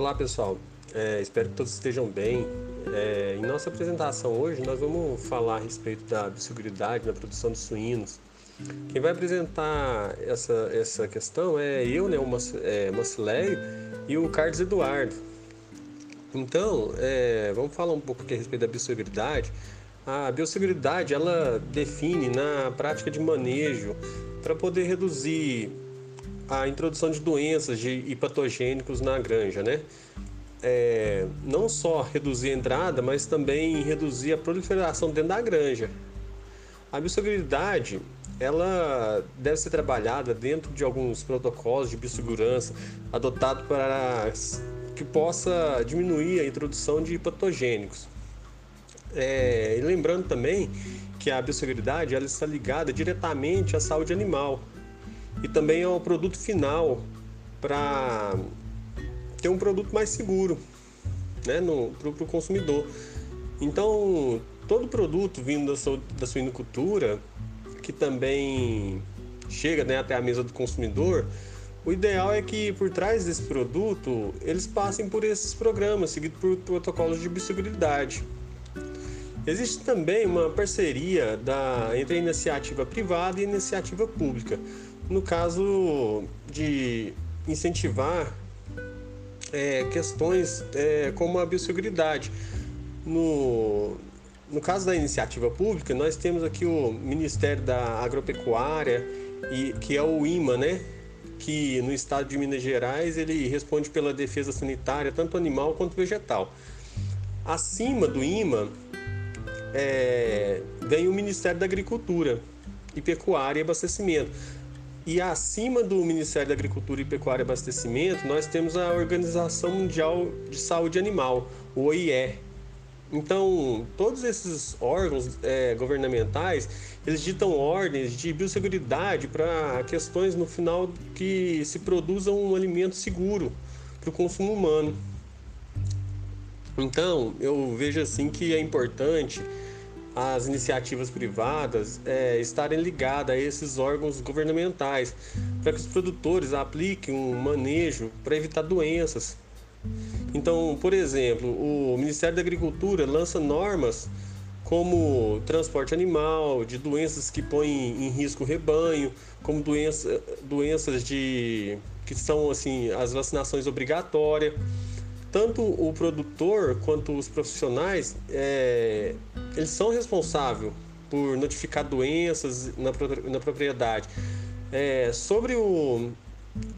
Olá pessoal, é, espero que todos estejam bem. É, em nossa apresentação hoje nós vamos falar a respeito da biosseguridade na produção de suínos. Quem vai apresentar essa, essa questão é eu, né, o é, Macileio e o Carlos Eduardo. Então, é, vamos falar um pouco aqui a respeito da biosseguridade. A biosseguridade ela define na prática de manejo para poder reduzir a introdução de doenças de, e patogênicos na granja, né? É, não só reduzir a entrada, mas também reduzir a proliferação dentro da granja. A biosseguridade ela deve ser trabalhada dentro de alguns protocolos de biossegurança adotados para que possa diminuir a introdução de patogênicos. É, e lembrando também que a biosseguridade ela está ligada diretamente à saúde animal e também ao produto final para ter um produto mais seguro né, para o consumidor. Então, todo produto vindo da, da suinocultura, que também chega né, até a mesa do consumidor, o ideal é que por trás desse produto eles passem por esses programas, seguidos por protocolos de biosseguridade. Existe também uma parceria da, entre a iniciativa privada e a iniciativa pública, no caso de incentivar é, questões é, como a biosseguridade. No, no caso da iniciativa pública, nós temos aqui o Ministério da Agropecuária, e, que é o IMA, né? que no estado de Minas Gerais ele responde pela defesa sanitária, tanto animal quanto vegetal. Acima do IMA é, vem o Ministério da Agricultura e Pecuária e Abastecimento. E acima do Ministério da Agricultura e Pecuária e Abastecimento, nós temos a Organização Mundial de Saúde Animal, o OIE. Então, todos esses órgãos é, governamentais, eles ditam ordens de biosseguridade para questões no final que se produza um alimento seguro para o consumo humano. Então, eu vejo assim que é importante as iniciativas privadas é, estarem ligadas a esses órgãos governamentais, para que os produtores apliquem um manejo para evitar doenças. Então, por exemplo, o Ministério da Agricultura lança normas como transporte animal, de doenças que põem em risco o rebanho, como doença, doenças de que são assim as vacinações obrigatórias tanto o produtor quanto os profissionais, é, eles são responsáveis por notificar doenças na, na propriedade. É, sobre o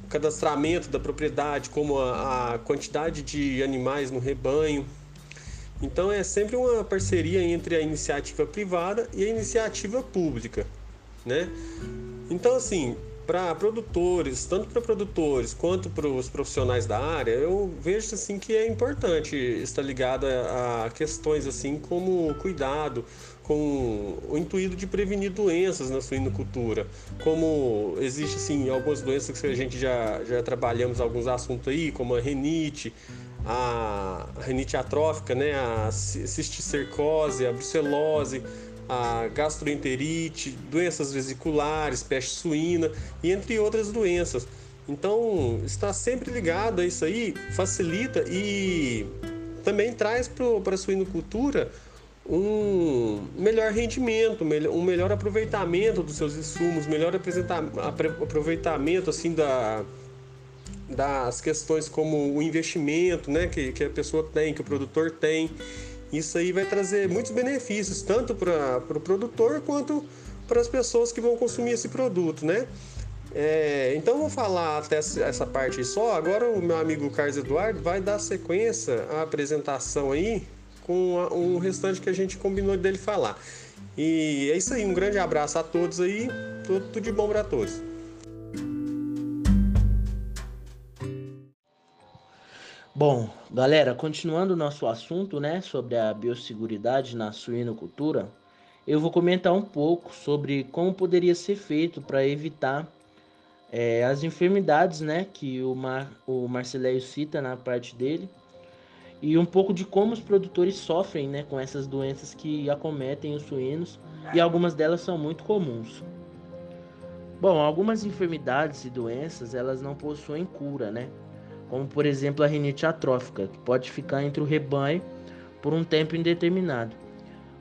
cadastramento da propriedade, como a, a quantidade de animais no rebanho. Então é sempre uma parceria entre a iniciativa privada e a iniciativa pública, né? Então assim, para produtores, tanto para produtores quanto para os profissionais da área, eu vejo assim que é importante estar ligado a, a questões assim como cuidado, com o intuito de prevenir doenças na suinocultura. Como existe assim algumas doenças que a gente já, já trabalhamos alguns assuntos aí, como a renite, a renite atrófica, né, a cisticercose, a brucelose, a gastroenterite, doenças vesiculares, peste suína e entre outras doenças. Então, está sempre ligado a isso aí, facilita e também traz para a suinocultura um melhor rendimento, um melhor aproveitamento dos seus insumos, melhor aproveitamento assim da, das questões como o investimento né, que, que a pessoa tem, que o produtor tem. Isso aí vai trazer muitos benefícios, tanto para o pro produtor quanto para as pessoas que vão consumir esse produto, né? É, então vou falar até essa parte só. Agora o meu amigo Carlos Eduardo vai dar sequência à apresentação aí com o um restante que a gente combinou dele falar. E é isso aí, um grande abraço a todos aí, tudo, tudo de bom para todos. Bom, galera, continuando o nosso assunto, né, sobre a biosseguridade na suinocultura, eu vou comentar um pouco sobre como poderia ser feito para evitar é, as enfermidades, né, que o, Mar, o Marceléio cita na parte dele, e um pouco de como os produtores sofrem, né, com essas doenças que acometem os suínos, e algumas delas são muito comuns. Bom, algumas enfermidades e doenças, elas não possuem cura, né? Como por exemplo a rinite atrófica, que pode ficar entre o rebanho por um tempo indeterminado.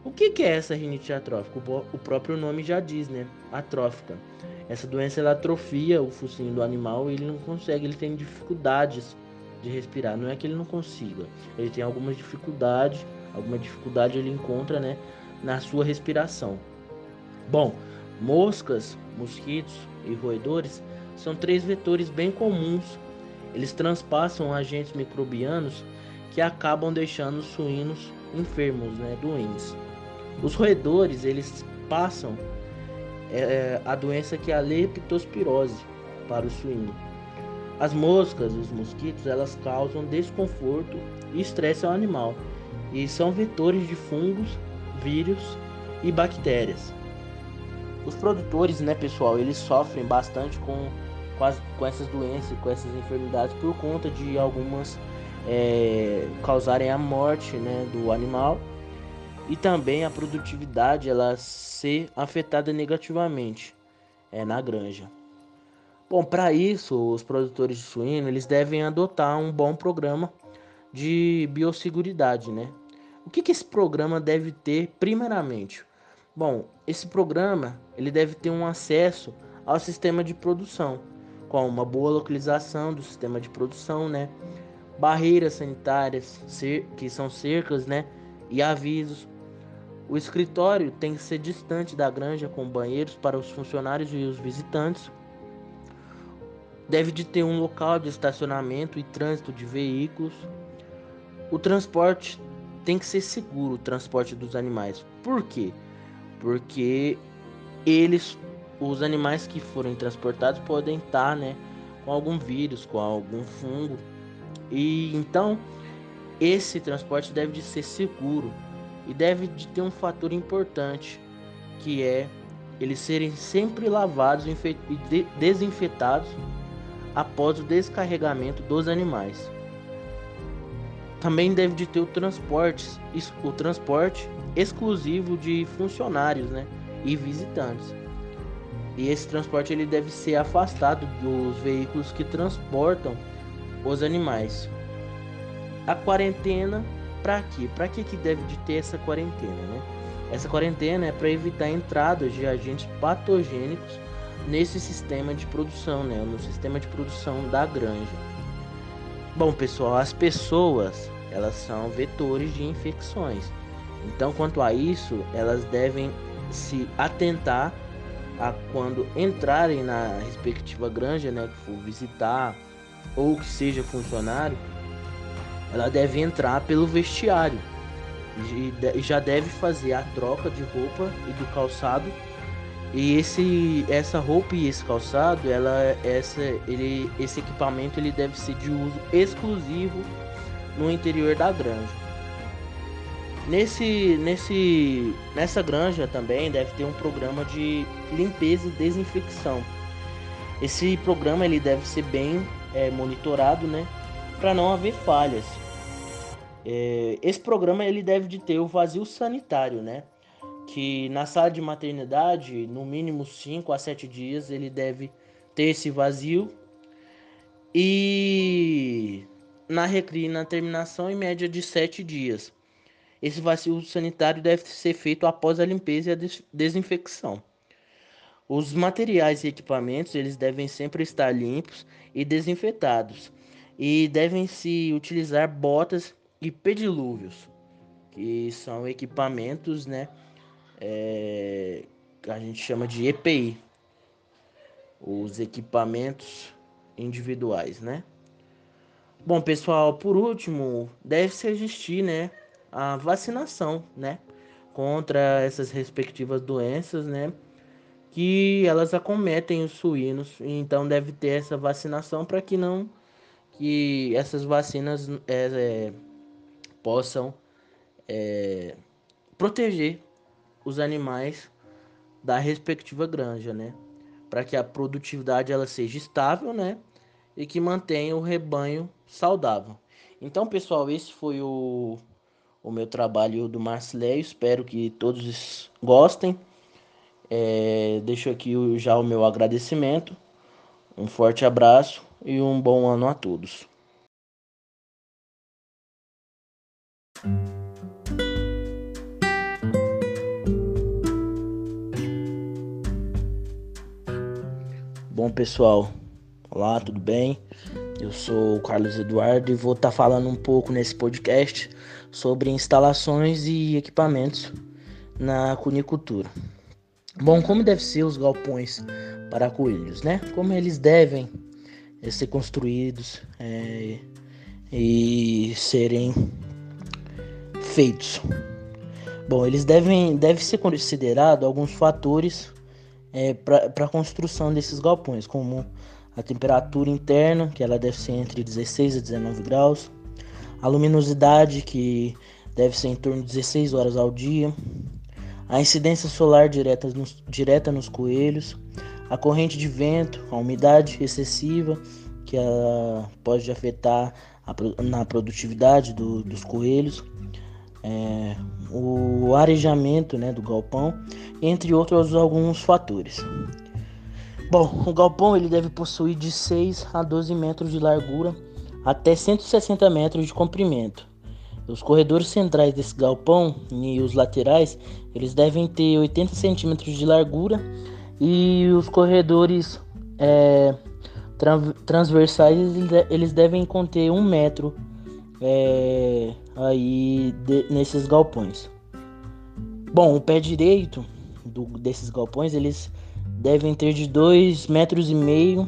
O que, é essa rinite atrófica? O próprio nome já diz, né? Atrófica. Essa doença ela atrofia o focinho do animal e ele não consegue, ele tem dificuldades de respirar. Não é que ele não consiga, ele tem algumas dificuldades, alguma dificuldade ele encontra, né, na sua respiração. Bom, moscas, mosquitos e roedores são três vetores bem comuns. Eles transpassam agentes microbianos que acabam deixando os suínos enfermos, né, doentes. Os roedores, eles passam é, a doença que é a leptospirose para o suíno. As moscas, os mosquitos, elas causam desconforto e estresse ao animal e são vetores de fungos, vírus e bactérias. Os produtores, né, pessoal, eles sofrem bastante com, com, as, com essas doenças, com essas enfermidades por conta de algumas é, causarem a morte, né, do animal e também a produtividade ela ser afetada negativamente é, na granja. Bom, para isso, os produtores de suíno eles devem adotar um bom programa de biosseguridade, né? O que, que esse programa deve ter primeiramente? Bom, esse programa ele deve ter um acesso ao sistema de produção, com uma boa localização do sistema de produção, né? Barreiras sanitárias, que são cercas, né? E avisos, o escritório tem que ser distante da granja com banheiros para os funcionários e os visitantes. Deve de ter um local de estacionamento e trânsito de veículos. O transporte tem que ser seguro, o transporte dos animais. Por quê? Porque eles, os animais que forem transportados podem estar, né, com algum vírus, com algum fungo. E então esse transporte deve de ser seguro e deve de ter um fator importante, que é eles serem sempre lavados e desinfetados após o descarregamento dos animais. Também deve de ter o transporte, o transporte exclusivo de funcionários, né, e visitantes. E esse transporte ele deve ser afastado dos veículos que transportam os animais. A quarentena para quê? Para que que deve de ter essa quarentena, né? Essa quarentena é para evitar entradas de agentes patogênicos nesse sistema de produção, né? No sistema de produção da granja. Bom, pessoal, as pessoas, elas são vetores de infecções. Então, quanto a isso, elas devem se atentar a quando entrarem na respectiva granja, né, que for visitar ou que seja funcionário, ela deve entrar pelo vestiário. E já deve fazer a troca de roupa e do calçado. E esse essa roupa e esse calçado ela essa ele esse equipamento ele deve ser de uso exclusivo no interior da granja nesse nesse nessa granja também deve ter um programa de limpeza e desinfecção esse programa ele deve ser bem é, monitorado né para não haver falhas é, esse programa ele deve de ter o vazio sanitário, né? Que na sala de maternidade, no mínimo 5 a 7 dias, ele deve ter esse vazio. E na recria na terminação, em média de 7 dias. Esse vazio sanitário deve ser feito após a limpeza e a desinfecção. Os materiais e equipamentos eles devem sempre estar limpos e desinfetados e devem se utilizar botas e pedilúvios, que são equipamentos, né, é, que a gente chama de EPI, os equipamentos individuais, né? Bom, pessoal, por último, deve-se existir, né, a vacinação, né, contra essas respectivas doenças, né, que elas acometem os suínos, então deve ter essa vacinação para que não que essas vacinas é, é, possam é, proteger os animais da respectiva granja, né? Para que a produtividade ela seja estável, né? E que mantenha o rebanho saudável. Então, pessoal, esse foi o, o meu trabalho do Marcelé. Espero que todos gostem. É, deixo aqui já o meu agradecimento. Um forte abraço e um bom ano a todos. Bom pessoal, olá, tudo bem? Eu sou o Carlos Eduardo e vou estar tá falando um pouco nesse podcast sobre instalações e equipamentos na cunicultura. Bom, como devem ser os galpões para coelhos, né? Como eles devem eh, ser construídos é, e serem feitos. Bom, eles devem deve ser considerado alguns fatores é, para a construção desses galpões, como a temperatura interna, que ela deve ser entre 16 e 19 graus, a luminosidade, que deve ser em torno de 16 horas ao dia, a incidência solar direta nos, direta nos coelhos, a corrente de vento, a umidade excessiva, que pode afetar a, na produtividade do, dos coelhos, é, o arejamento né, do galpão, entre outros alguns fatores. Bom, o galpão ele deve possuir de 6 a 12 metros de largura até 160 metros de comprimento. Os corredores centrais desse galpão e os laterais eles devem ter 80 centímetros de largura e os corredores é, transversais eles devem conter um metro é, aí de, nesses galpões. Bom, o pé direito do, desses galpões eles devem ter de 2 metros e meio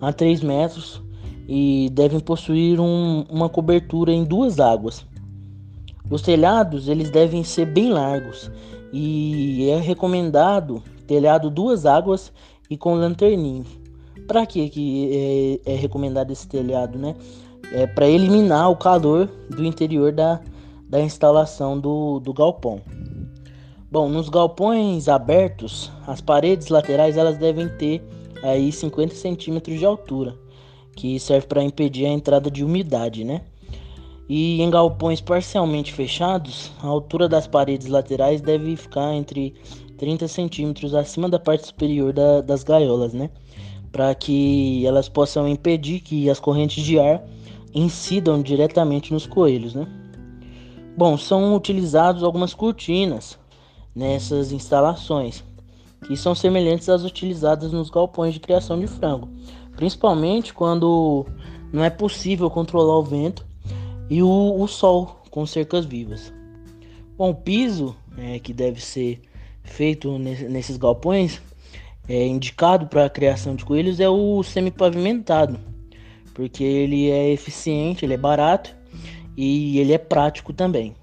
a 3 metros e devem possuir um, uma cobertura em duas águas. Os telhados eles devem ser bem largos e é recomendado telhado duas águas e com lanterninha. Para que que é, é recomendado esse telhado, né? é, para eliminar o calor do interior da, da instalação do, do galpão. Bom, nos galpões abertos, as paredes laterais elas devem ter aí 50 centímetros de altura, que serve para impedir a entrada de umidade, né? E em galpões parcialmente fechados, a altura das paredes laterais deve ficar entre 30 centímetros acima da parte superior da, das gaiolas, né? Para que elas possam impedir que as correntes de ar incidam diretamente nos coelhos, né? Bom, são utilizados algumas cortinas nessas instalações, que são semelhantes às utilizadas nos galpões de criação de frango, principalmente quando não é possível controlar o vento e o, o sol com cercas vivas. Bom, o piso é, que deve ser feito nesses galpões é indicado para a criação de coelhos é o semi-pavimentado porque ele é eficiente, ele é barato e ele é prático também.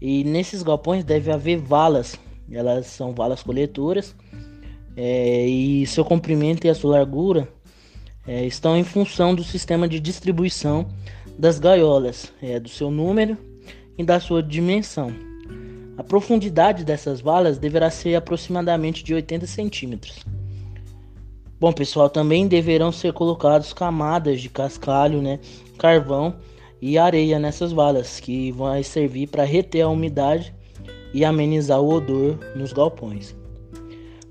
E nesses galpões deve haver valas, elas são valas coletoras é, e seu comprimento e a sua largura é, estão em função do sistema de distribuição das gaiolas, é, do seu número e da sua dimensão. A profundidade dessas valas deverá ser aproximadamente de 80 centímetros. Bom, pessoal, também deverão ser colocados camadas de cascalho, né, carvão e areia nessas valas, que vão servir para reter a umidade e amenizar o odor nos galpões.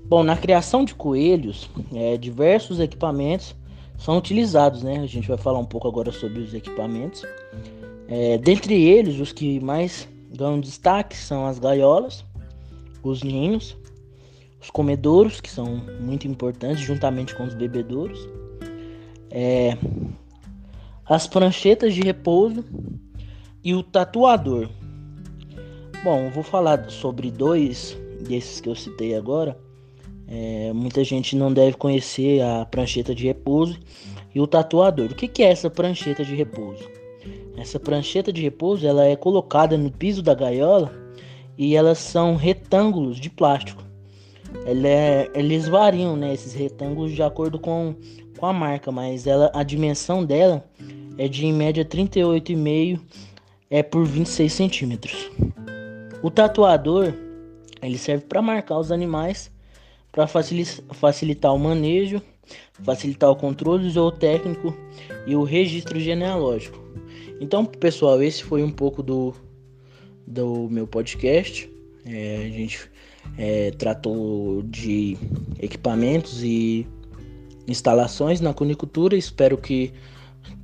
Bom, na criação de coelhos, é, diversos equipamentos são utilizados, né? A gente vai falar um pouco agora sobre os equipamentos. É, dentre eles, os que mais ganham destaque são as gaiolas, os ninhos, os comedouros, que são muito importantes, juntamente com os bebedouros, é, as pranchetas de repouso e o tatuador. Bom, vou falar sobre dois desses que eu citei agora. É, muita gente não deve conhecer a prancheta de repouso e o tatuador. O que, que é essa prancheta de repouso? Essa prancheta de repouso ela é colocada no piso da gaiola e elas são retângulos de plástico é, eles variam, né, esses retângulos de acordo com, com a marca, mas ela, a dimensão dela é de em média 38,5 é por 26 centímetros. O tatuador ele serve para marcar os animais, para facilitar o manejo, facilitar o controle zootécnico e o registro genealógico. Então, pessoal, esse foi um pouco do, do meu podcast. É, a gente é, tratou de equipamentos e instalações na cunicultura. Espero que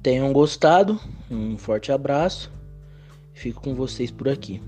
tenham gostado. Um forte abraço. Fico com vocês por aqui.